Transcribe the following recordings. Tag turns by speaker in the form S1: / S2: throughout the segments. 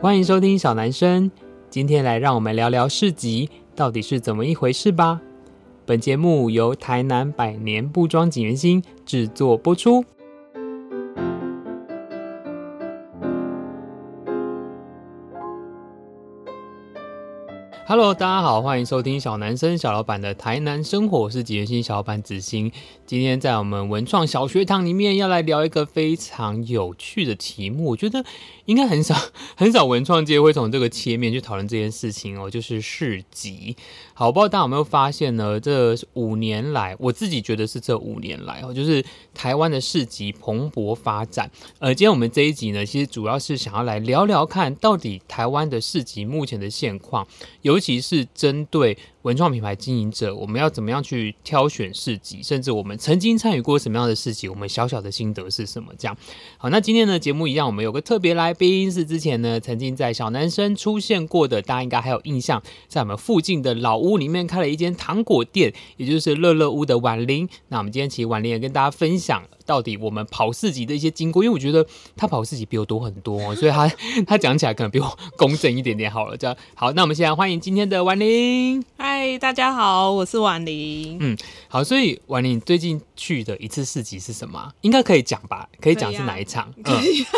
S1: 欢迎收听小男生。今天来让我们聊聊市集到底是怎么一回事吧。本节目由台南百年布庄锦源星制作播出。Hello，大家好，欢迎收听小男生小老板的台南生活，我是锦源兴小老板子欣。今天在我们文创小学堂里面要来聊一个非常有趣的题目，我觉得应该很少 很少文创界会从这个切面去讨论这件事情哦，就是市集。好，我不知道大家有没有发现呢？这五年来，我自己觉得是这五年来哦，就是台湾的市集蓬勃发展。呃，今天我们这一集呢，其实主要是想要来聊聊看，到底台湾的市集目前的现况有，尤其是针对。文创品牌经营者，我们要怎么样去挑选市集？甚至我们曾经参与过什么样的市集？我们小小的心得是什么？这样好，那今天的节目一样，我们有个特别来宾，是之前呢曾经在小男生出现过的，大家应该还有印象，在我们附近的老屋里面开了一间糖果店，也就是乐乐屋的婉玲。那我们今天其实婉玲也跟大家分享。到底我们跑市集的一些经过，因为我觉得他跑市集比我多很多，所以他他讲起来可能比我公正一点点好了。这样好，那我们现在欢迎今天的婉玲。
S2: 嗨，大家好，我是婉玲。
S1: 嗯，好，所以婉玲最近去的一次市集是什么？应该可以讲吧？可以讲是哪一场？
S2: 可以、啊。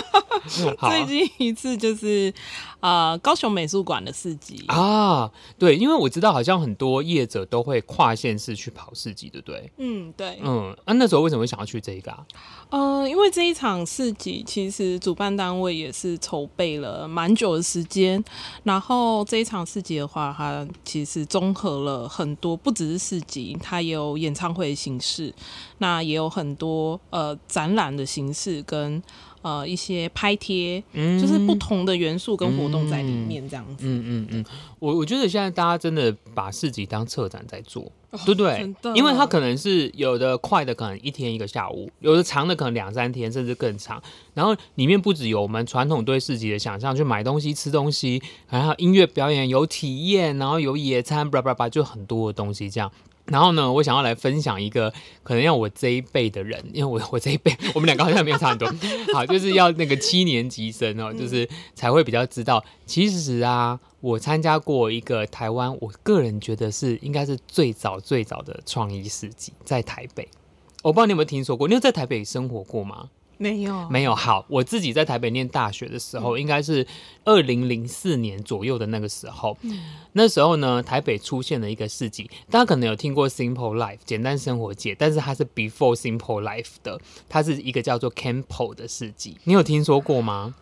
S2: 嗯、最近一次就是啊、呃，高雄美术馆的市集
S1: 啊。对，因为我知道好像很多业者都会跨县市去跑市集，对不对？
S2: 嗯，对。
S1: 嗯，啊，那时候为什么会想要去这个啊？
S2: 呃，因为这一场市集其实主办单位也是筹备了蛮久的时间，然后这一场市集的话，它其实综合了很多，不只是市集，它也有演唱会的形式，那也有很多呃展览的形式跟。呃，一些拍贴，嗯，就是不同的元素跟活动在里面，这样子。
S1: 嗯嗯嗯，我我觉得现在大家真的把市集当策展在做，哦、对不对？因为它可能是有的快的，可能一天一个下午；有的长的，可能两三天，甚至更长。然后里面不只有我们传统对市集的想象，去买东西、吃东西，还有音乐表演、有体验，然后有野餐，叭叭叭，就很多的东西这样。然后呢，我想要来分享一个可能要我这一辈的人，因为我我这一辈，我们两个好像没有差很多。好，就是要那个七年级生哦，就是才会比较知道。其实啊，我参加过一个台湾，我个人觉得是应该是最早最早的创意市集，在台北。我不知道你有没有听说过？你有在台北生活过吗？
S2: 没有，
S1: 没有。好，我自己在台北念大学的时候，嗯、应该是二零零四年左右的那个时候。嗯、那时候呢，台北出现了一个市集，大家可能有听过 Simple Life 简单生活节，但是它是 Before Simple Life 的，它是一个叫做 Campo 的市集。你有听说过吗？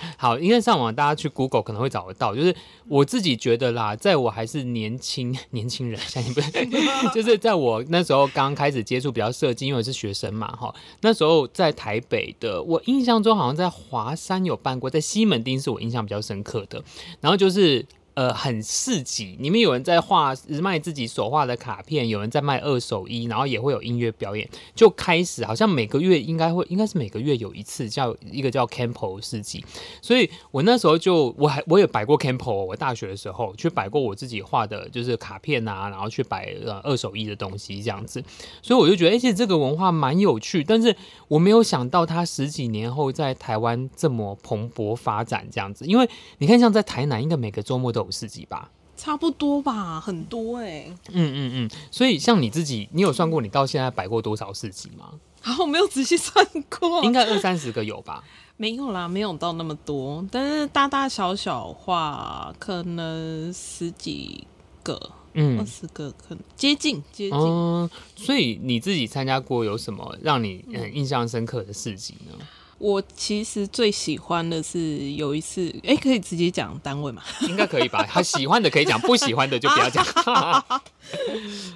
S1: 好，应该上网大家去 Google 可能会找得到。就是我自己觉得啦，在我还是年轻 年轻人，相信不对，就是在我那时候刚开始接触比较设计，因为我是学生嘛，哈，那时候在台北的，我印象中好像在华山有办过，在西门町是我印象比较深刻的，然后就是。呃，很市集，里面有人在画卖自己所画的卡片，有人在卖二手衣，然后也会有音乐表演。就开始好像每个月应该会，应该是每个月有一次叫一个叫 Campo 市集。所以我那时候就我还我也摆过 Campo，我大学的时候去摆过我自己画的，就是卡片啊，然后去摆呃二手衣的东西这样子。所以我就觉得，而且这个文化蛮有趣，但是我没有想到它十几年后在台湾这么蓬勃发展这样子。因为你看，像在台南，应该每个周末都有。市集吧，
S2: 差不多吧，很多哎、欸。
S1: 嗯嗯嗯，所以像你自己，你有算过你到现在摆过多少市集吗？
S2: 好、啊，我没有仔细算过，
S1: 应该二三十个有吧？
S2: 没有啦，没有到那么多，但是大大小小话可能十几个，嗯，二十个可能接近接近。嗯，
S1: 所以你自己参加过有什么让你很印象深刻的市集呢？嗯
S2: 我其实最喜欢的是有一次，哎、欸，可以直接讲单位嘛？
S1: 应该可以吧？他喜欢的可以讲，不喜欢的就不要讲。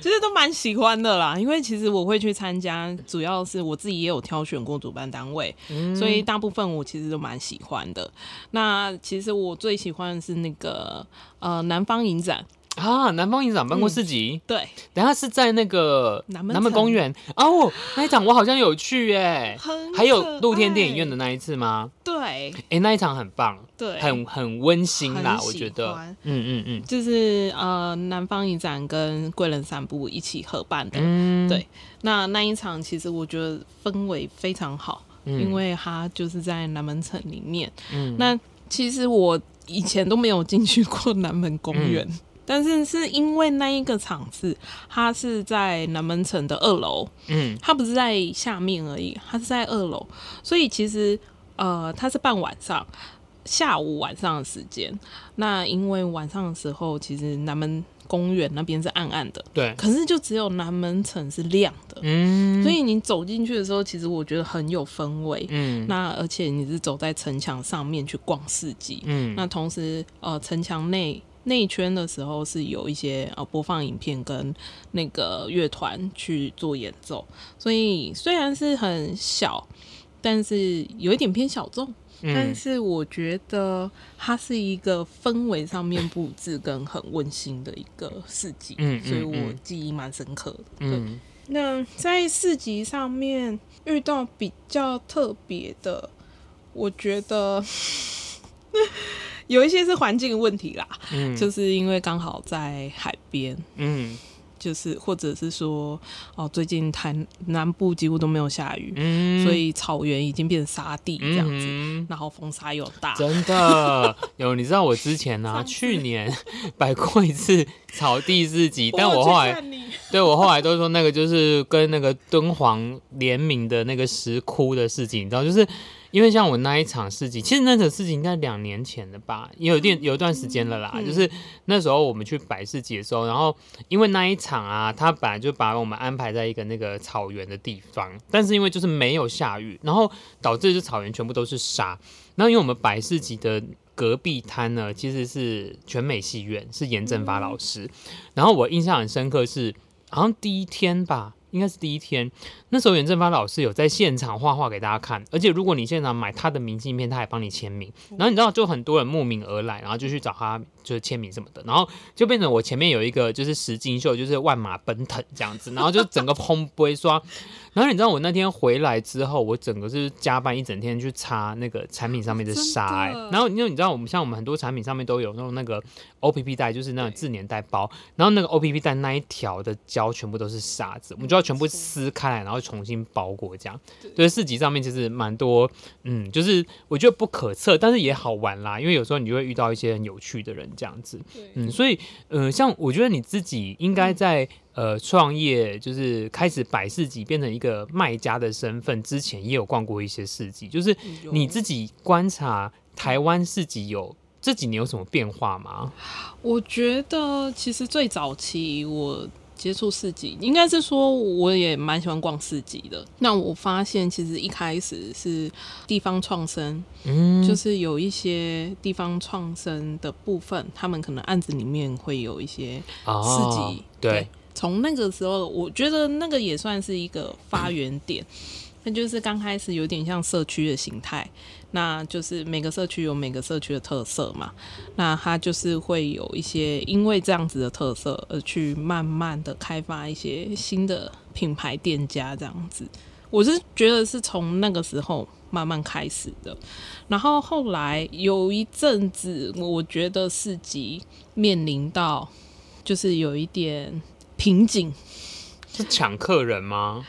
S2: 其实都蛮喜欢的啦，因为其实我会去参加，主要是我自己也有挑选过主办单位，嗯、所以大部分我其实都蛮喜欢的。那其实我最喜欢的是那个呃南方影展。
S1: 啊，南方影展办过市集，
S2: 嗯，对，
S1: 等下是在那个南门公园。哦，那一场我好像有去耶，还有露天电影院的那一次吗？
S2: 对，
S1: 哎、欸，那一场很棒，
S2: 对，
S1: 很很温馨啦，我觉得，嗯嗯嗯，
S2: 就是呃，南方影展跟贵人散步一起合办的，嗯，对，那那一场其实我觉得氛围非常好，嗯，因为它就是在南门城里面，嗯，那。其实我以前都没有进去过南门公园。嗯但是是因为那一个场次，它是在南门城的二楼，嗯，它不是在下面而已，它是在二楼，所以其实呃，它是办晚上，下午晚上的时间。那因为晚上的时候，其实南门公园那边是暗暗的，
S1: 对，
S2: 可是就只有南门城是亮的，嗯，所以你走进去的时候，其实我觉得很有氛围，嗯，那而且你是走在城墙上面去逛市集，嗯，那同时呃，城墙内。内圈的时候是有一些呃播放影片跟那个乐团去做演奏，所以虽然是很小，但是有一点偏小众。嗯、但是我觉得它是一个氛围上面布置跟很温馨的一个市集，嗯，所以我记忆蛮深刻的。嗯，那在市集上面遇到比较特别的，我觉得。有一些是环境的问题啦，嗯，就是因为刚好在海边，嗯，就是或者是说，哦，最近台南部几乎都没有下雨，嗯，所以草原已经变成沙地这样子，嗯、然后风沙又大，
S1: 真的。有，你知道我之前呢、啊，去年 摆过一次草地市集，但我后来，对我后来都说那个就是跟那个敦煌联名的那个石窟的事情，你知道就是。因为像我那一场市集，其实那场市集应该两年前的吧，也有点有一段时间了啦。就是那时候我们去摆市集的时候，然后因为那一场啊，他本来就把我们安排在一个那个草原的地方，但是因为就是没有下雨，然后导致这草原全部都是沙。然后因为我们百事集的隔壁摊呢，其实是全美戏院，是严正发老师。然后我印象很深刻是，好像第一天吧。应该是第一天，那时候袁正发老师有在现场画画给大家看，而且如果你现场买他的明信片，他还帮你签名。然后你知道，就很多人慕名而来，然后就去找他，就是签名什么的。然后就变成我前面有一个就是石金秀，就是万马奔腾这样子，然后就整个砰杯刷。然后你知道我那天回来之后，我整个是加班一整天去擦那个产品上面的沙，欸。然后因为你知道，我们像我们很多产品上面都有那种那个 OPP 带，就是那种自粘袋包。然后那个 OPP 带那一条的胶全部都是沙子，我们就要全部撕开来，然后重新包裹这样。对，市集上面其实蛮多，嗯，就是我觉得不可测，但是也好玩啦。因为有时候你就会遇到一些很有趣的人这样子。嗯，所以呃，像我觉得你自己应该在。呃，创业就是开始摆市集，变成一个卖家的身份。之前也有逛过一些市集，就是你自己观察台湾市集有这几年有什么变化吗？
S2: 我觉得其实最早期我接触市集，应该是说我也蛮喜欢逛市集的。那我发现其实一开始是地方创生，嗯，就是有一些地方创生的部分，他们可能案子里面会有一些市集，哦、对。对从那个时候，我觉得那个也算是一个发源点，那就是刚开始有点像社区的形态，那就是每个社区有每个社区的特色嘛，那它就是会有一些因为这样子的特色而去慢慢的开发一些新的品牌店家这样子，我是觉得是从那个时候慢慢开始的，然后后来有一阵子，我觉得市集面临到就是有一点。瓶颈
S1: 是抢客人吗？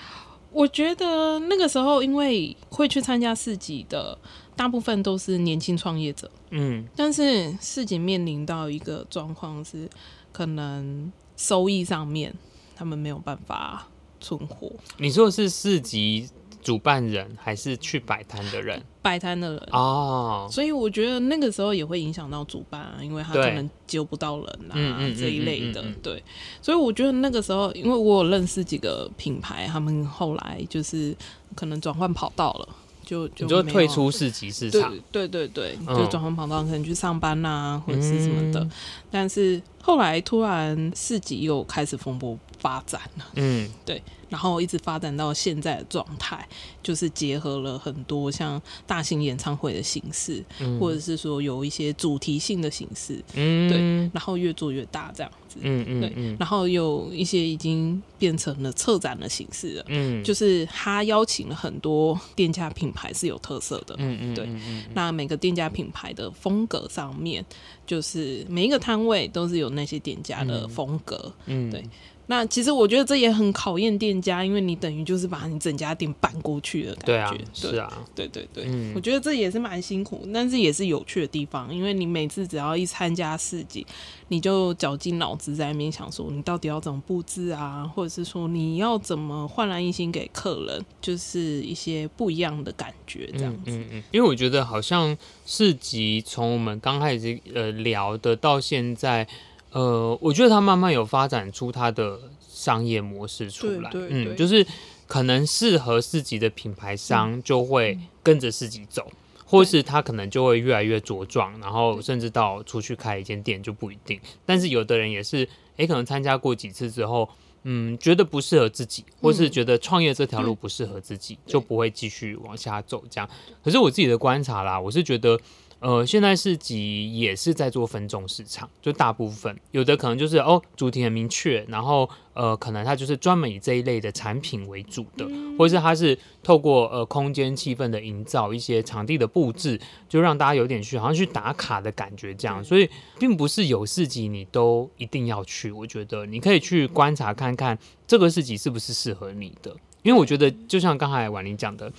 S2: 我觉得那个时候，因为会去参加市集的大部分都是年轻创业者，嗯，但是市集面临到一个状况是，可能收益上面他们没有办法存活。
S1: 你说的是市集？主办人还是去摆摊的人，
S2: 摆摊的人。哦，所以我觉得那个时候也会影响到主办啊，因为他可能揪不到人啊这一类的，对，所以我觉得那个时候，因为我有认识几个品牌，他们后来就是可能转换跑道了。就就，
S1: 就退出市集市场，
S2: 对对对对，就转换跑道，可能去上班呐、啊，或者是什么的。嗯、但是后来突然市集又开始蓬勃发展了，嗯，对，然后一直发展到现在的状态，就是结合了很多像大型演唱会的形式，嗯、或者是说有一些主题性的形式，嗯，对，然后越做越大这样。嗯嗯，对，然后有一些已经变成了策展的形式了，嗯，就是他邀请了很多店家品牌是有特色的，嗯嗯，对，那每个店家品牌的风格上面，就是每一个摊位都是有那些店家的风格，嗯，对，那其实我觉得这也很考验店家，因为你等于就是把你整家店搬过去的感觉。
S1: 对啊，
S2: 對
S1: 是啊，
S2: 对对对，
S1: 嗯，
S2: 我觉得这也是蛮辛苦，但是也是有趣的地方，因为你每次只要一参加市集，你就绞尽脑汁在那边想说，你到底要怎么布置啊，或者是说你要怎么焕然一新给客人，就是一些不一样的感觉这样子。
S1: 嗯嗯，嗯，因为我觉得好像市集从我们刚开始呃聊的到现在。呃，我觉得他慢慢有发展出他的商业模式出来，
S2: 对对对，
S1: 嗯，就是可能适合自己的品牌商就会跟着自己走，嗯，或是他可能就会越来越茁壮，然后甚至到出去开一间店就不一定。但是有的人也是，诶，可能参加过几次之后，嗯，觉得不适合自己，或是觉得创业这条路不适合自己，嗯，就不会继续往下走。这样，可是我自己的观察啦，我是觉得。呃，现在市集也是在做分众市场，就大部分有的可能就是哦，主题很明确，然后呃，可能它就是专门以这一类的产品为主的，或者是它是透过呃空间气氛的营造，一些场地的布置，就让大家有点去好像去打卡的感觉这样，所以并不是有市集你都一定要去，我觉得你可以去观察看看这个市集是不是适合你的，因为我觉得就像刚才婉玲讲的。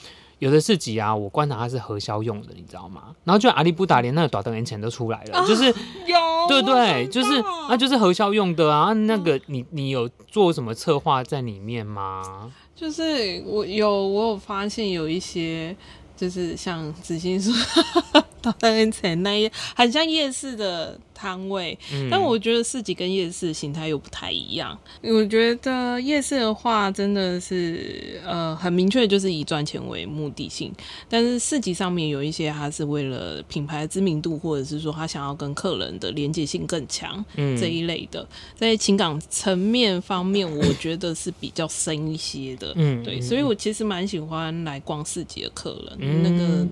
S1: 有的市集啊，我观察它是核销用的，你知道吗？然后就阿里不达连那个短灯年钱都出来了，啊、就是
S2: 有
S1: 对对，就是那就是核销用的啊。那个你你有做什么策划在里面吗？
S2: 就是我有我有发现有一些。就是像子欣说，到那层那一很像夜市的摊位，嗯，但我觉得市集跟夜市形态又不太一样。我觉得夜市的话，真的是呃很明确，就是以赚钱为目的性。但是市集上面有一些，它是为了品牌知名度，或者是说他想要跟客人的连接性更强，嗯，这一类的，在情感层面方面，我觉得是比较深一些的。嗯，对，所以我其实蛮喜欢来逛市集的客人。那个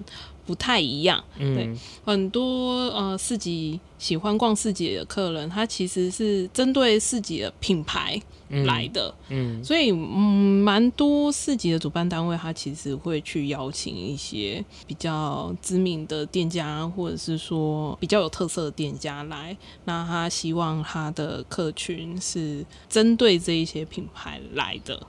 S2: 不太一样，嗯、对很多呃市集喜欢逛市集的客人，他其实是针对市集的品牌来的，嗯，嗯所以嗯蛮多市集的主办单位，他其实会去邀请一些比较知名的店家，或者是说比较有特色的店家来，那他希望他的客群是针对这一些品牌来的。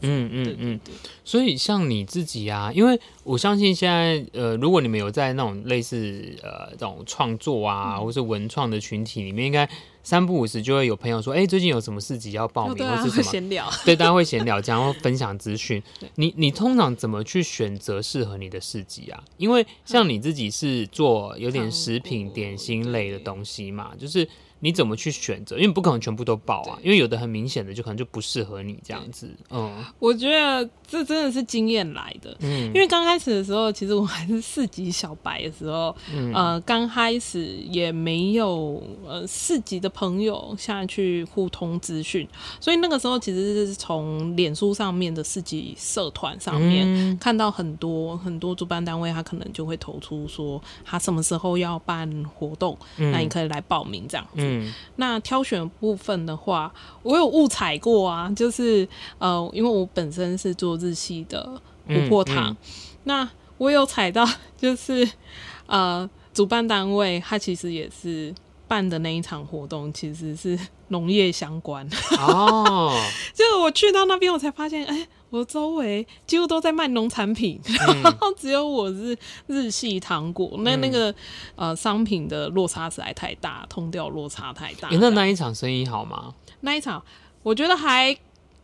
S2: 嗯嗯嗯，
S1: 所以像你自己啊，因为我相信现在呃，如果你们有在那种类似呃这种创作啊，嗯、或是文创的群体里面，应该三不五时就会有朋友说，哎、欸，最近有什么市集要报名，哦啊、或是什么闲聊，对，大家会闲聊，这样会分享资讯。你你通常怎么去选择适合你的市集啊？因为像你自己是做有点食品点心类的东西嘛，就是。你怎么去选择？因为不可能全部都报啊，因为有的很明显的就可能就不适合你这样子。嗯，
S2: 我觉得这真的是经验来的。嗯，因为刚开始的时候，其实我还是四级小白的时候，嗯、呃，刚开始也没有呃四级的朋友下去互通资讯，所以那个时候其实是从脸书上面的四级社团上面、嗯、看到很多很多主办单位，他可能就会投出说他什么时候要办活动，嗯、那你可以来报名这样子。嗯，那挑选部分的话，我有误踩过啊，就是呃，因为我本身是做日系的琥珀糖，嗯嗯、那我有踩到，就是 呃，主办单位他其实也是办的那一场活动，其实是农业相关。哦，就我去到那边，我才发现，哎、欸。我周围几乎都在卖农产品，嗯、然后只有我是日系糖果。那、嗯、那个呃商品的落差实在太大，通调落差太大。
S1: 那那一场生意好吗？
S2: 那一场我觉得还。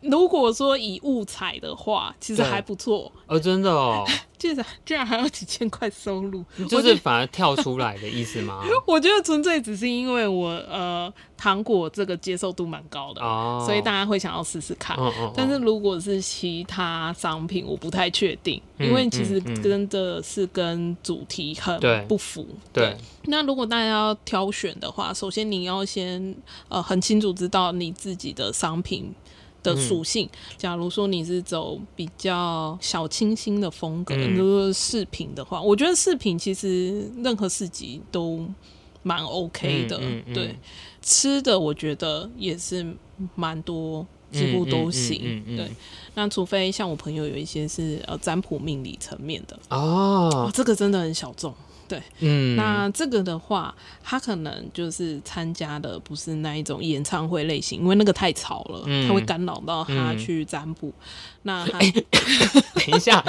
S2: 如果说以物踩的话，其实还不错。
S1: 哦，真的哦，
S2: 居 然居然还有几千块收入，
S1: 就是反而跳出来的意思吗？
S2: 我觉得纯粹只是因为我呃糖果这个接受度蛮高的，哦，所以大家会想要试试看。哦哦哦，但是如果是其他商品，我不太确定，嗯，因为其实真的是跟主题很不符。对，对，那如果大家要挑选的话，首先你要先呃很清楚知道你自己的商品的属性，假如说你是走比较小清新的风格，如果饰品的话，我觉得饰品其实任何市集都蛮 OK 的。对，吃的我觉得也是蛮多，几乎都行。嗯嗯嗯嗯、对，那除非像我朋友有一些是呃占卜命理层面的哦，哦，这个真的很小众。对，
S1: 嗯，
S2: 那这个的话，他可能就是参加的不是那一种演唱会类型，因为那个太吵了，
S1: 嗯、
S2: 他会干扰到他去占卜。嗯、那
S1: 等一下，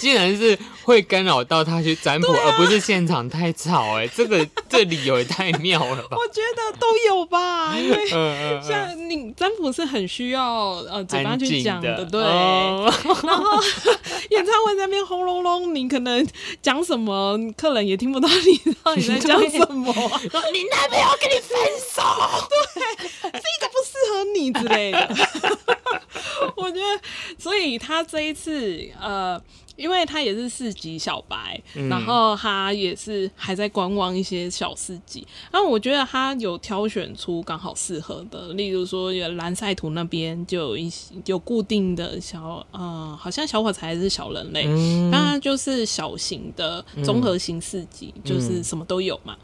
S1: 既然是会干扰到他去占卜，啊、而不是现场太吵、欸？哎，这个这理由也太妙了吧？
S2: 我觉得都有吧，因为像你占卜是很需要呃嘴巴去讲的，的，对。哦、然后演唱会在那边轰隆隆，你可能讲什么，客人也听不到你 到底在讲什么。
S1: 你男朋友跟你分手，
S2: 对，这个不适合你之类的。我觉得，所以他这一次呃。因为他也是四级小白，嗯，然后他也是还在观望一些小四级。那我觉得他有挑选出刚好适合的，例如说有蓝赛图那边就有一些有固定的小，呃，好像小火柴还是小人类，嗯，那就是小型的综合型四级，嗯，就是什么都有嘛。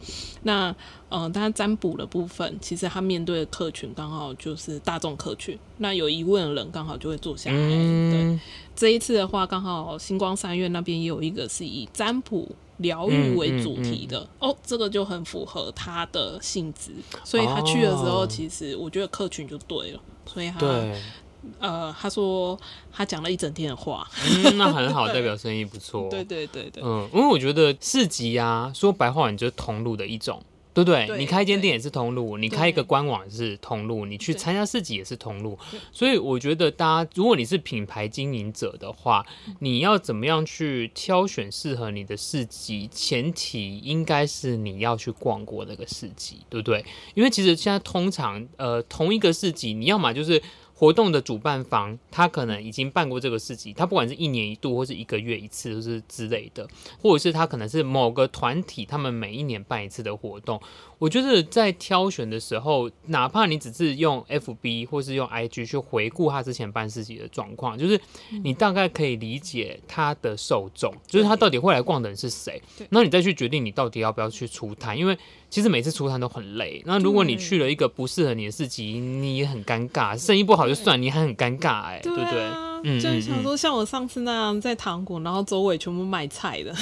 S2: 那呃，他占卜的部分，其实他面对的客群刚好就是大众客群，那有疑问的人刚好就会坐下来，嗯，对。这一次的话，刚好星光三院那边也有一个是以占卜疗愈为主题的、嗯嗯嗯、哦，这个就很符合他的性质，所以他去的时候，其实我觉得客群就对了，所以他呃，他说他讲了一整天的话，
S1: 嗯、那很好，代表生意不错，
S2: 对对对对，
S1: 嗯，因为我觉得市集啊，说白话，你就是同路的一种。对不对，对？你开一间店也是通路，你开一个官网也是通路，你去参加市集也是通路。所以我觉得，大家如果你是品牌经营者的话，你要怎么样去挑选适合你的市集？前提应该是你要去逛过那个市集，对不对？因为其实现在通常，呃，同一个市集，你要么就是。活动的主办方，他可能已经办过这个事情，他不管是一年一度，或是一个月一次，都是之类的，或者是他可能是某个团体，他们每一年办一次的活动。我觉得在挑选的时候，哪怕你只是用 FB 或是用 IG 去回顾他之前办事情的状况，就是你大概可以理解他的受众，就是他到底会来逛的人是谁，那你再去决定你到底要不要去出摊，因为其实每次出摊都很累。那如果你去了一个不适合你的市集，你也很尴尬，生意不好就算，你还很尴尬，哎，对不对？
S2: 嗯，就想说像我上次那样在糖果，然后周围全部卖菜的，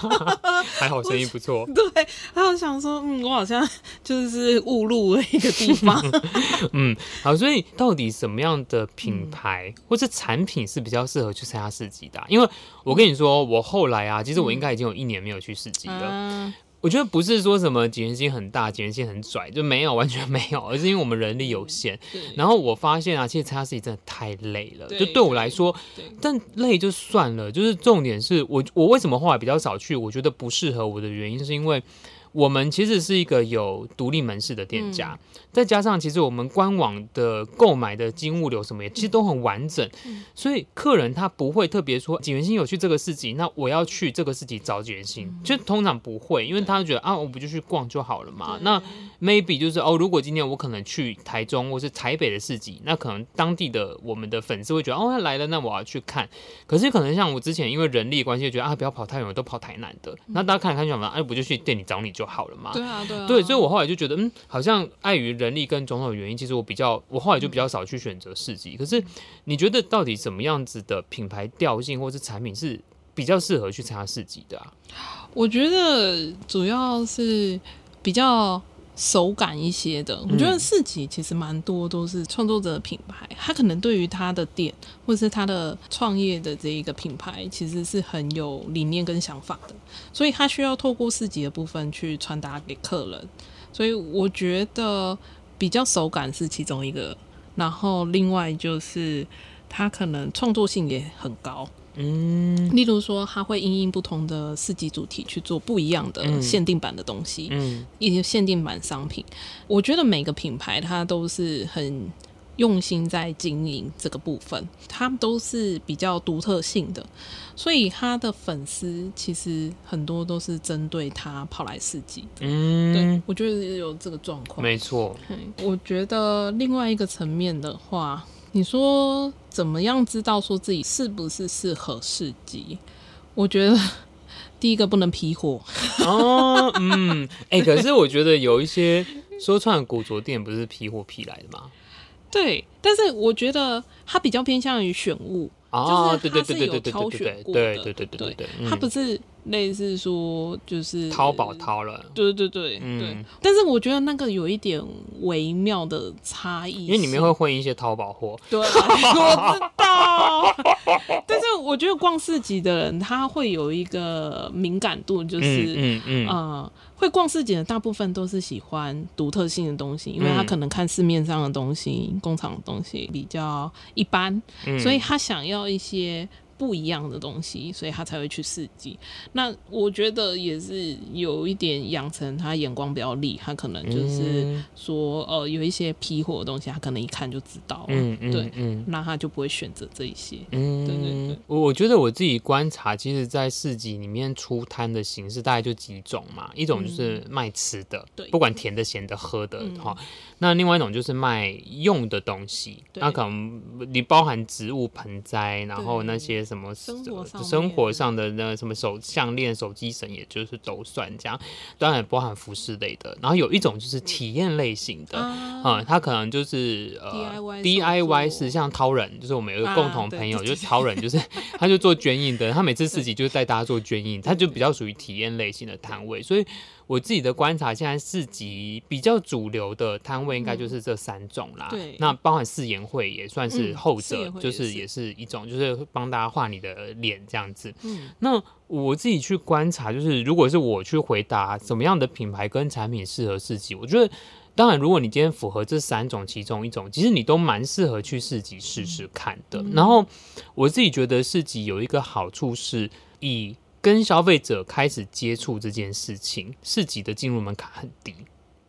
S1: 还好生意不错。
S2: 对，还有想说，嗯，我好像就是误入了一个地方。
S1: 嗯，好，所以到底什么样的品牌、嗯、或者产品是比较适合去参加市集的、啊？因为我跟你说，我后来啊，其实我应该已经有一年没有去市集了。嗯我觉得不是说什么警觉性很大，警觉性很拽，就没有，完全没有，而是因为我们人力有限。然后我发现啊，其实参加自己真的太累了，就对我来说，但累就算了。就是重点是我，我为什么后来比较少去？我觉得不适合我的原因，是因为。我们其实是一个有独立门市的店家，嗯，再加上其实我们官网的购买的金物流什么也其实都很完整，嗯，所以客人他不会特别说景元星有去这个市集，那我要去这个市集找景元星，就通常不会，因为他觉得啊，我不就去逛就好了嘛。那 maybe 就是哦，如果今天我可能去台中或是台北的市集，那可能当地的我们的粉丝会觉得哦，他来了，那我要去看。可是可能像我之前因为人力关系，觉得啊，不要跑太远，我都跑台南的，那大家看来看去嘛，哎，不就去店里找你就。好了嘛？
S2: 对啊，对啊，
S1: 对，所以我后来就觉得，嗯，好像碍于人力跟种种原因，其实我比较，我后来就比较少去选择市集。可是，你觉得到底什么样子的品牌调性或是产品是比较适合去参加市集的啊？
S2: 我觉得主要是比较。手感一些的，我觉得四级其实蛮多都是创作者的品牌，他可能对于他的店或者是他的创业的这一个品牌，其实是很有理念跟想法的，所以他需要透过四级的部分去传达给客人。所以我觉得比较手感是其中一个，然后另外就是他可能创作性也很高。嗯，例如说，他会因应不同的四季主题去做不一样的限定版的东西，嗯，一些限定版商品。我觉得每个品牌它都是很用心在经营这个部分，它们都是比较独特性的，所以他的粉丝其实很多都是针对他跑来四季。嗯，对，我觉得有这个状况，
S1: 没错。
S2: 我觉得另外一个层面的话。你说怎么样知道说自己是不是适合市集？我觉得 第一个不能批货
S1: 哦，嗯，哎、欸，可是我觉得有一些说唱古着店不是批货批来的吗？
S2: 对，但是我觉得它比较偏向于选物，哦，就是它是有挑选过对对对对对，它不是类似说就是
S1: 淘宝淘了，
S2: 对对对、嗯、对。但是我觉得那个有一点微妙的差异，因
S1: 为里面会混一些淘宝货。
S2: 对，我知道。但是我觉得逛市集的人他会有一个敏感度，就是嗯嗯呃，会逛市集的大部分都是喜欢独特性的东西，因为他可能看市面上的东西、工厂的东西比较一般，嗯、所以他想要一些。不一样的东西，所以他才会去市集。那我觉得也是有一点养成他眼光比较利，他可能就是说，呃，有一些批货的东西，他可能一看就知道了。嗯嗯，对，嗯，那他就不会选择这一些。嗯，对对对。
S1: 我觉得我自己观察，其实，在市集里面出摊的形式大概就几种嘛，一种就是卖吃的，对，不管甜的、咸的、喝的，哈。那另外一种就是卖用的东西，那可能你包含植物盆栽，然后那些。什么生活上生活上的那什么手项链、手机绳，也就是都算这样，当然也包含服饰类的。然后有一种就是体验类型的，啊、嗯，他可能就是呃 DIY 是像超人，就是我们有一个共同朋友，啊、就是超人，就是 他就做捐印的，他每次自己就是带大家做捐印，他就比较属于体验类型的摊位，所以。我自己的观察，现在市集比较主流的摊位应该就是这三种啦。嗯、对，那包含试颜会也算是后者，嗯、就是也是一种，就是帮大家画你的脸这样子。嗯，那我自己去观察，就是如果是我去回答什么样的品牌跟产品适合市集，我觉得，当然如果你今天符合这三种其中一种，其实你都蛮适合去市集试试看的。嗯、然后我自己觉得市集有一个好处是以。跟消费者开始接触这件事情，市集的进入门槛很低，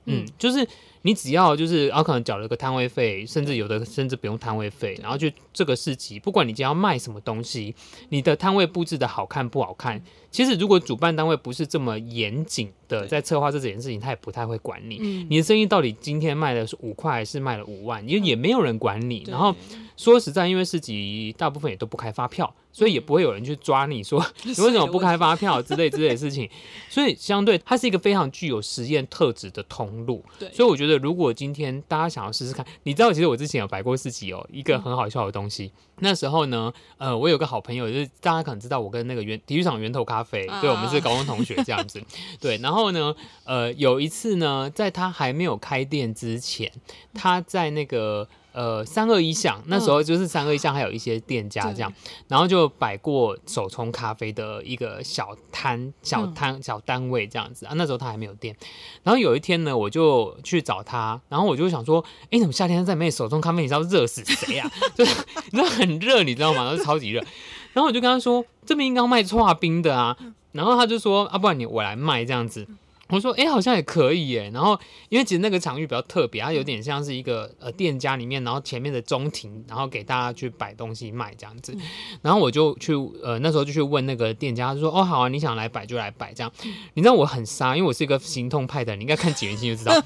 S1: 嗯，就是。你只要就是，然后可能缴了个摊位费，甚至有的甚至不用摊位费，然后就这个市集，不管你今天要卖什么东西，你的摊位布置的好看不好看，其实如果主办单位不是这么严谨的在策划这件事情，他也不太会管你。你的生意到底今天卖的是五块还是卖了五万，因为也没有人管你。然后说实在，因为市集大部分也都不开发票，所以也不会有人去抓你说 你为什么不开发票之类之类的事情。所以相对它是一个非常具有实验特质的通路。所以我觉得。如果今天大家想要试试看，你知道，其实我之前有摆过市集哦，一个很好笑的东西。那时候呢，呃，我有个好朋友，就是大家可能知道，我跟那个源体育场源头咖啡，对，我们是高中同学这样子。对，然后呢，呃，有一次呢，在他还没有开店之前，他在那个。呃，三二一巷那时候就是三二一巷，还有一些店家这样，嗯、然后就摆过手冲咖啡的一个小摊、小摊、小单位这样子啊。那时候他还没有店，然后有一天呢，我就去找他，然后我就想说，哎、欸，怎么夏天在卖手冲咖啡？你知道热死谁啊？就是你知道很热，你知道吗？然后超级热。然后我就跟他说，这边应该要卖剉冰的啊。然后他就说，啊，不然你我来卖这样子。我说，哎、欸，好像也可以耶。然后，因为其实那个场域比较特别，它有点像是一个呃店家里面，然后前面的中庭，然后给大家去摆东西卖这样子。然后我就去呃那时候就去问那个店家，他说，哦，好啊，你想来摆就来摆这样。你知道我很傻，因为我是一个行动派的人，你应该看锦源兴就知道。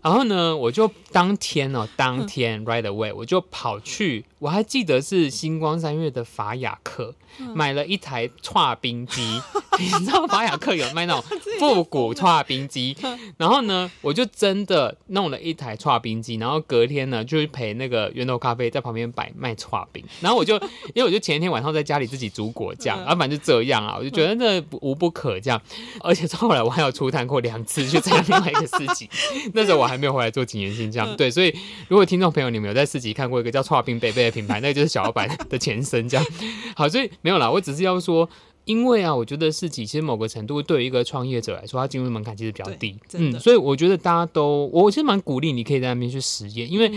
S1: 然后呢，我就当天哦，当天 right away，我就跑去，我还记得是星光三月的法雅克，买了一台剉冰机。你知道法雅克有卖那种 复古剉冰机，然后呢，我就真的弄了一台剉冰机，然后隔天呢，就陪那个源头咖啡在旁边摆卖剉冰，然后我就因为我就前一天晚上在家里自己煮果酱，然后反正就这样啊，我就觉得那无不可这样，而且后来我还有出摊过两次，去参加另外一个市集，那时候我还没有回来做景元新这样，对，所以如果听众朋友你们有在市集看过一个叫剉冰贝贝的品牌，那个就是小老板的前身这样，好，所以没有啦，我只是要说。因为啊，我觉得自己其实某个程度对于一个创业者来说，他进入门槛其实比较低，嗯，所以我觉得大家都，我其实蛮鼓励你可以在那边去实验，因为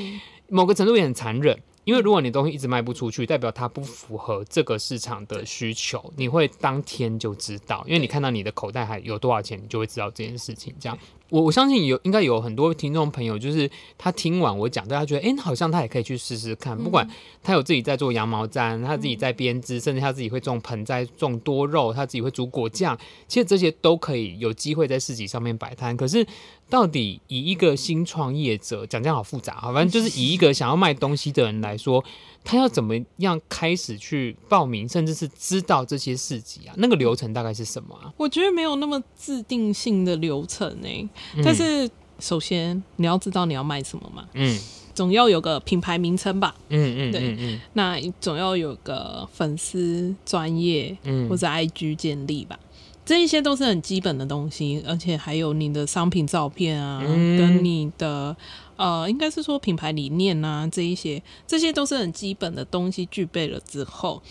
S1: 某个程度也很残忍，因为如果你东西一直卖不出去，代表它不符合这个市场的需求，你会当天就知道，因为你看到你的口袋还有多少钱，你就会知道这件事情这样。我我相信有应该有很多听众朋友，就是他听完我讲，大家觉得，哎，好像他也可以去试试看。不管他有自己在做羊毛毡，他自己在编织，甚至他自己会种盆栽、种多肉，他自己会煮果酱，其实这些都可以有机会在市集上面摆摊。可是，到底以一个新创业者讲这样好复杂，好，反正就是以一个想要卖东西的人来说。他要怎么样开始去报名，甚至是知道这些市集啊？那个流程大概是什么啊？
S2: 我觉得没有那么制定性的流程呢、欸。嗯、但是首先你要知道你要卖什么嘛。嗯。总要有个品牌名称吧。嗯嗯。对。嗯。那总要有个粉丝专业，嗯，或者 IG 建立吧。这一些都是很基本的东西，而且还有你的商品照片啊，
S1: 嗯、
S2: 跟你的呃，应该是说品牌理念啊，这一些这些都是很基本的东西，具备了之后，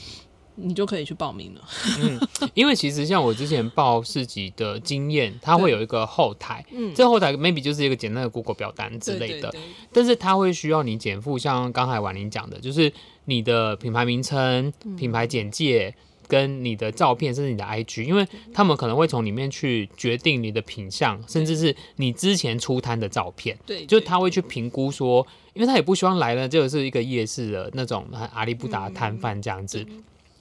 S2: 你就可以去报名了。
S1: 嗯，因为其实像我之前报市集的经验，它会有一个后台，嗯，这后台 maybe 就是一个简单的 Google 表单之类的，但是它会需要你减负，像刚才婉玲讲的，就是你的品牌名称、品牌简介。嗯跟你的照片，甚至你的 IG，因为他们可能会从里面去决定你的品相，甚至是你之前出摊的照片。
S2: 对，
S1: 就他会去评估说，因为他也不希望来了就是一个夜市的那种阿里不达摊贩这样子。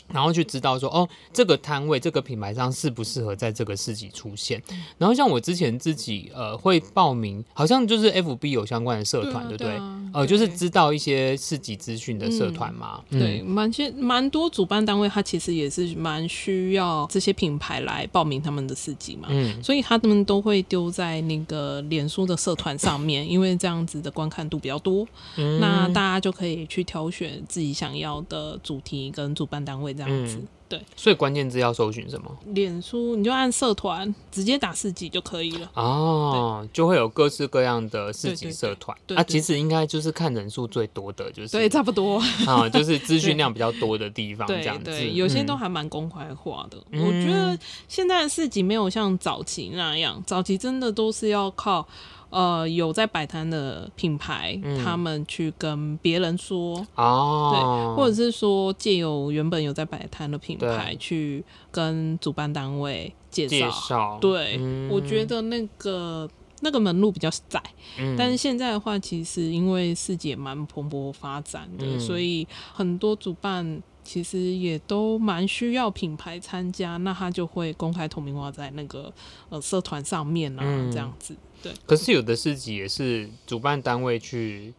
S1: 嗯然后去知道说，哦，这个摊位、这个品牌商适不适合在这个市集出现。然后像我之前自己呃会报名，好像就是 FB 有相关的社团，对不对？对啊，呃，就是知道一些市集资讯的社团嘛。
S2: 嗯、对，蛮些蛮多主办单位，他其实也是蛮需要这些品牌来报名他们的市集嘛。嗯，所以他们都会丢在那个脸书的社团上面，因为这样子的观看度比较多，嗯、那大家就可以去挑选自己想要的主题跟主办单位。这样子，嗯、对，
S1: 所以关键字要搜寻什么？
S2: 脸书，你就按社团，直接打市集就可以了。
S1: 哦，就会有各式各样的市集社团。啊，其实应该就是看人数最多的，就是
S2: 对，差不多
S1: 啊，就是 资讯量比较多的地方，这样子。
S2: 有些都还蛮公开化的。嗯、我觉得现在的市集没有像早期那样，早期真的都是要靠。呃，有在摆摊的品牌，嗯、他们去跟别人说，哦，对，或者是说借由原本有在摆摊的品牌去跟主办单位介绍，对，嗯、我觉得那个那个门路比较窄，嗯、但是现在的话，其实因为世界蛮蓬勃发展的，嗯、所以很多主办其实也都蛮需要品牌参加，那他就会公开透明化在那个呃社团上面啊，嗯、这样子。对，
S1: 可是有的市集也是主办单位去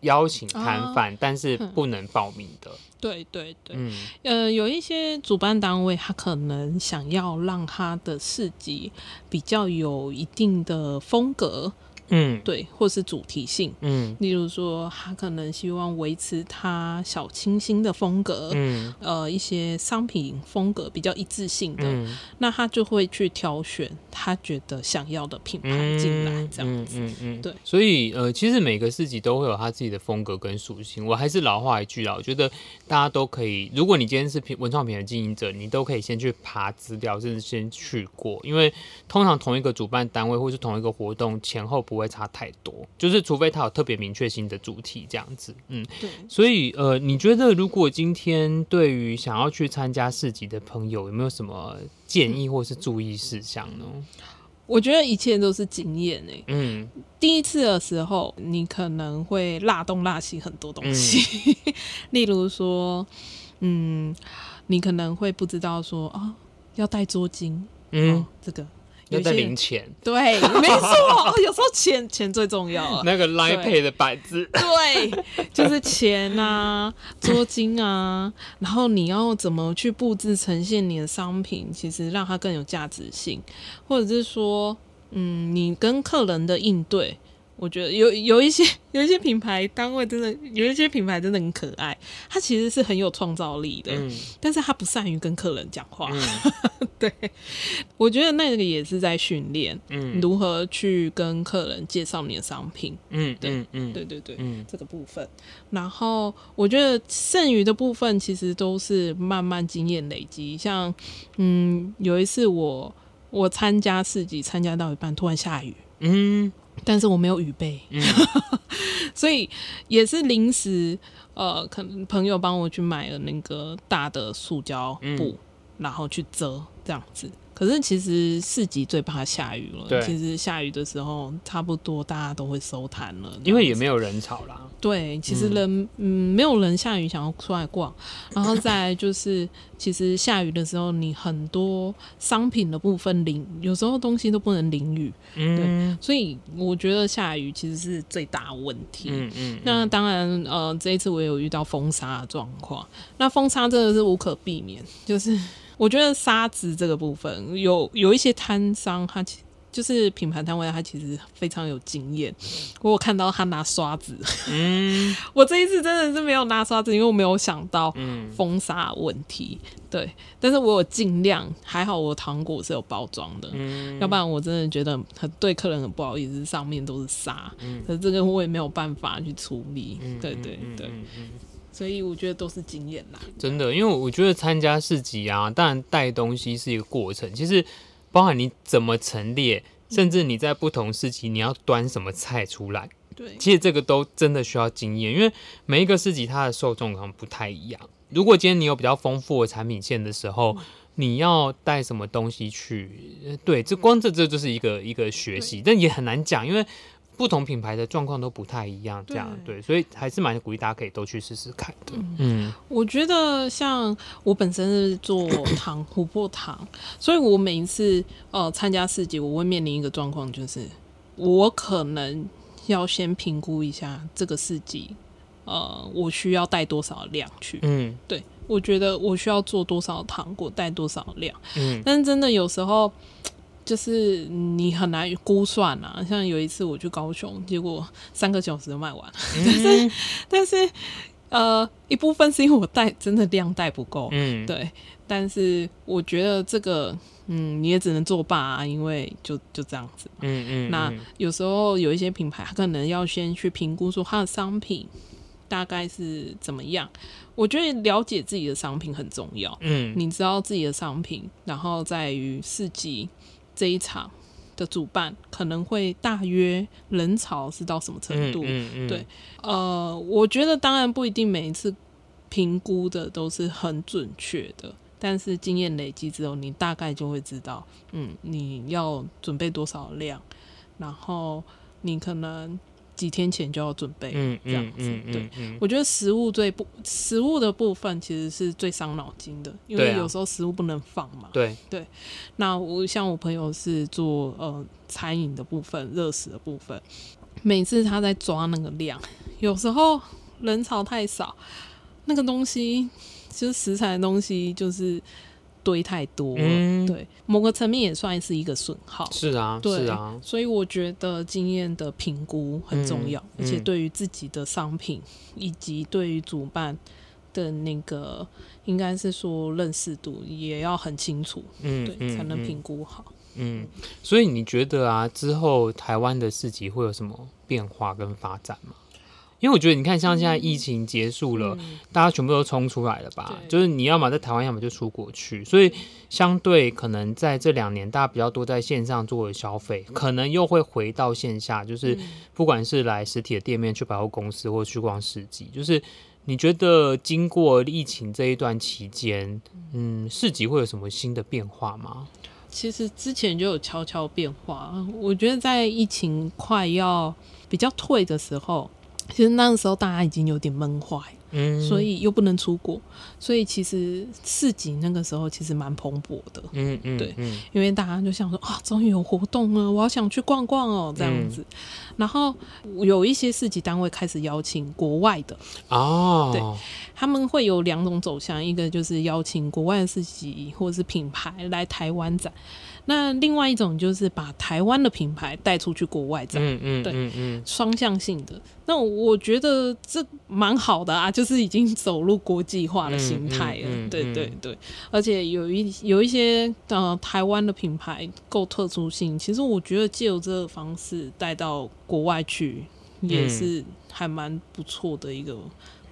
S1: 邀请摊贩，嗯啊、但是不能报名的。
S2: 对对对，嗯，呃，有一些主办单位他可能想要让他的市集比较有一定的风格。嗯，对，或是主题性，嗯，例如说他可能希望维持他小清新的风格，嗯，呃，一些商品风格比较一致性的，嗯、那他就会去挑选他觉得想要的品牌进来，这样子，嗯嗯，嗯，对。
S1: 所以呃，其实每个市集都会有他自己的风格跟属性。我还是老话一句啦，我觉得大家都可以，如果你今天是品文创品的经营者，你都可以先去爬资料，甚至先去过，因为通常同一个主办单位或是同一个活动前后不。不会差太多，就是除非他有特别明确性的主题这样子，嗯，对。所以呃，你觉得如果今天对于想要去参加市集的朋友，有没有什么建议或是注意事项呢？
S2: 我觉得一切都是经验诶，嗯，第一次的时候你可能会落东落西很多东西，嗯、例如说，嗯，你可能会不知道说啊、哦，要带桌巾，嗯、哦，这个。
S1: 有在零钱，
S2: 对，没错，有时候钱钱最重要。
S1: 那个 Line Pay 的摆子，
S2: 对，就是钱啊，桌巾啊，然后你要怎么去布置呈现你的商品，其实让它更有价值性，或者是说，嗯，你跟客人的应对。我觉得有有一些有一些品牌单位真的有一些品牌真的很可爱，它其实是很有创造力的，嗯、但是它不善于跟客人讲话。嗯、对，我觉得那个也是在训练，嗯，如何去跟客人介绍你的商品，嗯，对，嗯，嗯对对对，嗯，这个部分。然后我觉得剩余的部分其实都是慢慢经验累积，像嗯，有一次我我参加市集，参加到一半突然下雨，嗯。但是我没有雨备，嗯、所以也是临时，呃，可能朋友帮我去买了那个大的塑胶布，嗯、然后去遮这样子。可是其实市集最怕下雨了。对其实下雨的时候，差不多大家都会收摊了，
S1: 因为也没有人潮啦。
S2: 对，其实人嗯，嗯没有人下雨想要出来逛，然后再来就是，其实下雨的时候，你很多商品的部分淋，有时候东西都不能淋雨。嗯，对，所以我觉得下雨其实是最大问题。嗯嗯。嗯那当然，呃，这一次我也有遇到风沙的状况，那风沙真的是无可避免，就是。我觉得沙子这个部分有有一些摊商，他其就是品牌摊位，他其实非常有经验。我有看到他拿刷子，嗯，我这一次真的是没有拿刷子，因为我没有想到封杀问题。嗯、对，但是我有尽量，还好我糖果是有包装的，嗯，要不然我真的觉得很对客人很不好意思，上面都是沙，嗯，可是这个我也没有办法去处理。嗯、对对对，所以我觉得都是经验啦。
S1: 真的，因为我觉得参加市集啊，当然带东西是一个过程，其实。包含你怎么陈列，甚至你在不同市集你要端什么菜出来，
S2: 对，
S1: 其实这个都真的需要经验，因为每一个市集它的受众可能不太一样。如果今天你有比较丰富的产品线的时候，你要带什么东西去？对，这光这这就是一个一个学习，但也很难讲，因为。不同品牌的状况都不太一样，这样对，对，所以还是蛮鼓励大家可以都去试试看的。嗯，
S2: 嗯，我觉得像我本身是做糖琥珀糖，所以我每一次呃参加市集，我会面临一个状况，就是我可能要先评估一下这个市集，呃，我需要带多少量去。嗯，对，我觉得我需要做多少糖果，带多少量。嗯，但是真的有时候。就是你很难估算啊，像有一次我去高雄，结果三个小时就卖完了。嗯、但是，但是，呃，一部分是因为我带真的量带不够，嗯，对。但是我觉得这个，嗯，你也只能作罢啊，因为就就这样子。嗯嗯。那有时候有一些品牌，他可能要先去评估说他的商品大概是怎么样。我觉得了解自己的商品很重要。嗯，你知道自己的商品，然后在于市集。这一场的主办可能会大约人潮是到什么程度？嗯嗯嗯、对，呃，我觉得当然不一定每一次评估的都是很准确的，但是经验累积之后，你大概就会知道，嗯，你要准备多少量，然后你可能。几天前就要准备，嗯，这样子，嗯嗯嗯、对，我觉得食物最不食物的部分其实是最伤脑筋的，因为有时候食物不能放嘛，
S1: 对
S2: 对。那我像我朋友是做呃餐饮的部分，热食的部分，每次他在抓那个量，有时候人潮太少，那个东西就是食材的东西就是。堆太多了，嗯、对，某个层面也算是一个损耗。
S1: 是啊，
S2: 对
S1: 是啊，
S2: 所以我觉得经验的评估很重要，嗯、而且对于自己的商品、嗯、以及对于主办的那个，应该是说认识度也要很清楚，嗯，对，才能评估好。
S1: 嗯，所以你觉得啊，之后台湾的市集会有什么变化跟发展吗？因为我觉得，你看，像现在疫情结束了，嗯、大家全部都冲出来了吧？就是你要么在台湾，要么就出国去。所以，相对可能在这两年，大家比较多在线上做的消费，可能又会回到线下，就是不管是来实体的店面去百货公司，或去逛市集。就是你觉得经过疫情这一段期间，嗯，市集会有什么新的变化吗？
S2: 其实之前就有悄悄变化。我觉得在疫情快要比较退的时候。其实那个时候大家已经有点闷坏，嗯，所以又不能出国，所以其实市集那个时候其实蛮蓬勃的，嗯嗯，对，因为大家就想说啊，终于有活动了，我好想去逛逛哦，这样子。然后有一些市集单位开始邀请国外的。哦，对，他们会有两种走向，一个就是邀请国外的市集或者是品牌来台湾展。那另外一种就是把台湾的品牌带出去国外展，嗯嗯，对，嗯嗯，双向性的。那我觉得这蛮好的啊，就是已经走入国际化的心态了，对对对。而且有一有一些呃台湾的品牌够特殊性，其实我觉得借由这个方式带到国外去，也是还蛮不错的一个。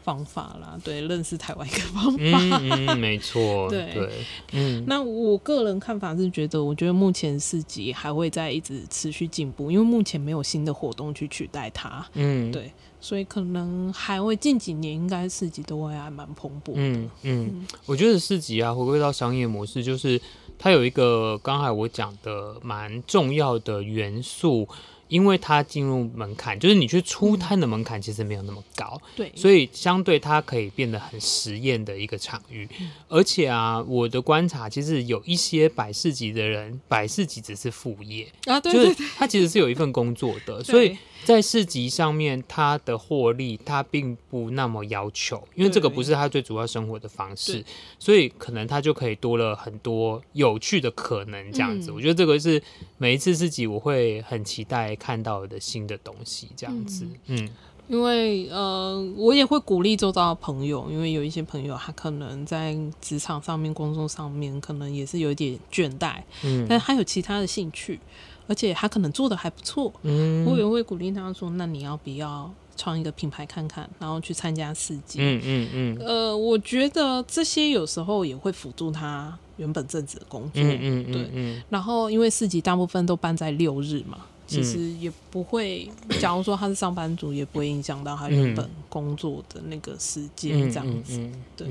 S2: 方法啦，对，认识台湾一个方法，
S1: 嗯，嗯没错，
S2: 对，
S1: 对，
S2: 嗯，那我个人看法是觉得，我觉得目前市集还会在一直持续进步，因为目前没有新的活动去取代它，嗯，对，所以可能还会近几年应该市集都会还蛮蓬勃的，嗯
S1: 嗯，嗯。我觉得市集啊，回归到商业模式，就是它有一个刚才我讲的蛮重要的元素。因为它进入门槛，就是你去出摊的门槛其实没有那么高，对，所以相对它可以变得很实验的一个场域。而且啊，我的观察其实有一些百事级的人，百事级只是副业啊，对，对，对，就是他其实是有一份工作的，所以在市集上面，他的获利他并不那么要求，因为这个不是他最主要生活的方式，所以可能他就可以多了很多有趣的可能。这样子，嗯、我觉得这个是每一次市集我会很期待看到的新的东西。这样子，嗯。嗯
S2: 因为呃，我也会鼓励周遭的朋友，因为有一些朋友他可能在职场上面、工作上面，可能也是有一点倦怠，嗯，但他有其他的兴趣，而且他可能做的还不错，嗯，我也会鼓励他说：“那你要不要创一个品牌看看，然后去参加四级？”嗯嗯嗯。呃，我觉得这些有时候也会辅助他原本正职的工作，嗯嗯嗯，对。然后因为四级大部分都办在六日嘛。其实也不会，假如说他是上班族，也不会影响到他原本工作的那个时间这样子。对，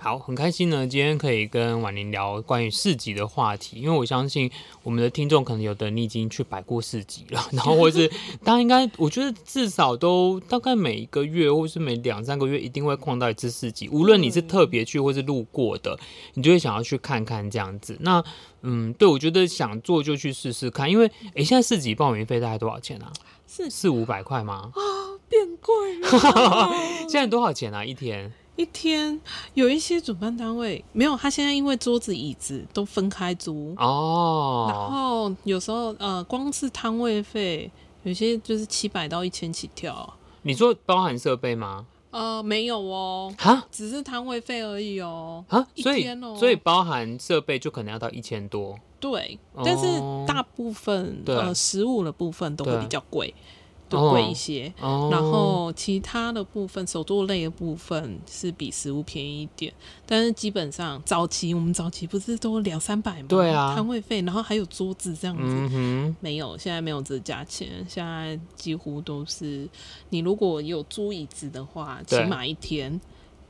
S1: 好，很开心呢，今天可以跟婉玲聊关于市集的话题，因为我相信我们的听众可能有的你已经去摆过市集了，然后或是 大家应该，我觉得至少都大概每一个月或是每两三个月一定会逛到一次市集，无论你是特别去或是路过的，你就会想要去看看这样子。那嗯，对，我觉得想做就去试试看，因为哎，现在市集报名费大概多少钱啊？四四五百块吗？
S2: 啊，变贵了！
S1: 现在多少钱啊？一天？
S2: 一天有一些主办单位没有，他现在因为桌子椅子都分开租哦，然后有时候呃，光是摊位费有些就是七百到一千起跳。
S1: 你说包含设备吗？
S2: 呃，没有哦，哈，只是摊位费而已哦，
S1: 哈，所以所以包含设备就可能要到一千多，
S2: 对，但是大部分呃食物的部分都会比较贵。都贵一些，oh, oh. 然后其他的部分手作类的部分是比食物便宜一点，但是基本上早期我们早期不是都两三百吗？
S1: 对啊，
S2: 摊位费，然后还有桌子这样子，mm hmm. 没有，现在没有这价钱，现在几乎都是你如果有租椅子的话，起码一天。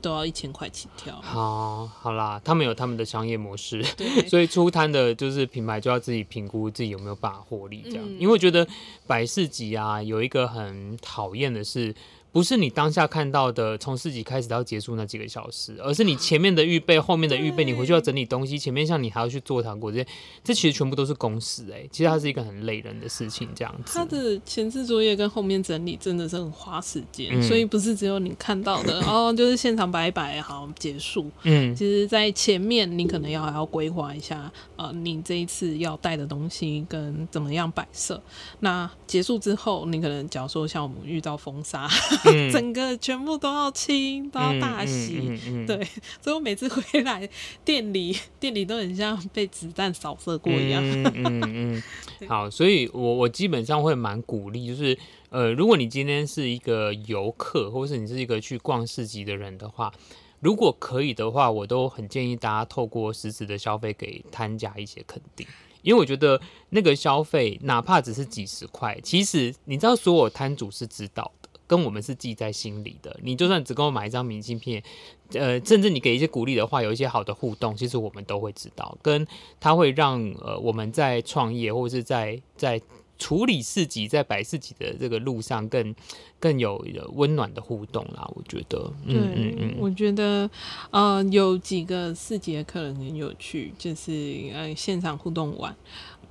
S2: 都要一千块起跳。
S1: 好，好啦，他们有他们的商业模式，所以出摊的就是品牌就要自己评估自己有没有办法获利这样。嗯、因为我觉得百事吉啊，有一个很讨厌的是。不是你当下看到的，从四级开始到结束那几个小时，而是你前面的预备、后面的预备，你回去要整理东西，前面像你还要去做糖果这些，这其实全部都是公事哎、欸，其实它是一个很累人的事情，这样子。
S2: 它的前置作业跟后面整理真的是很花时间，嗯、所以不是只有你看到的 哦，就是现场摆摆好结束。嗯，其实，在前面你可能要还要规划一下，呃，你这一次要带的东西跟怎么样摆设。那结束之后，你可能假如说像我们遇到风沙。嗯、整个全部都要清，都要大洗，对，所以我每次回来店里，店里都很像被子弹扫射过一样。嗯嗯，嗯
S1: 对好，所以我我基本上会蛮鼓励，就是呃，如果你今天是一个游客，或是你是一个去逛市集的人的话，如果可以的话，我都很建议大家透过实质的消费给摊家一些肯定。因为我觉得那个消费哪怕只是几十块，其实你知道，所有摊主是知道的。跟我们是记在心里的。你就算只跟我买一张明信片，呃，甚至你给一些鼓励的话，有一些好的互动，其实我们都会知道。跟它会让呃我们在创业或者是在在处理市集、在摆市集的这个路上更更有温暖的互动啦。我觉得，
S2: 对，嗯嗯嗯，我觉得呃有几个市集的客人很有趣，就是呃现场互动完。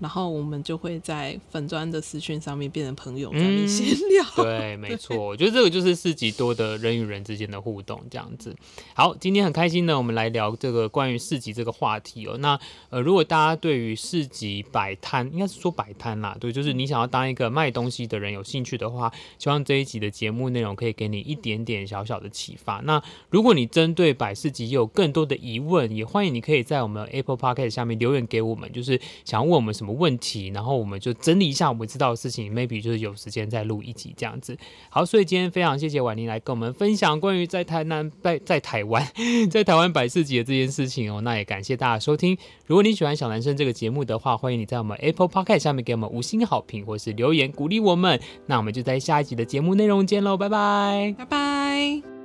S2: 然后我们就会在粉砖的私讯上面变成朋友，在那里闲聊。
S1: 嗯、对，没错，我觉得这个就是市集多的人与人之间的互动，这样子。好，今天很开心呢，我们来聊这个关于市集这个话题哦。那呃，如果大家对于市集摆摊，应该是说摆摊啦，对，就是你想要当一个卖东西的人有兴趣的话，希望这一集的节目内容可以给你一点点小小的启发。那如果你针对摆市集有更多的疑问，也欢迎你可以在我们 Apple Podcast 下面留言给我们，就是想要问我们什么。问题，然后我们就整理一下我们知道的事情，maybe 就是有时间再录一集这样子。好，所以今天非常谢谢婉玲来跟我们分享关于在台南、在在台湾、在台湾百事节这件事情哦。那也感谢大家收听。如果你喜欢小男生这个节目的话，欢迎你在我们 Apple Podcast 下面给我们五星好评，或是留言鼓励我们。那我们就在下一集的节目内容见喽，拜拜，
S2: 拜拜。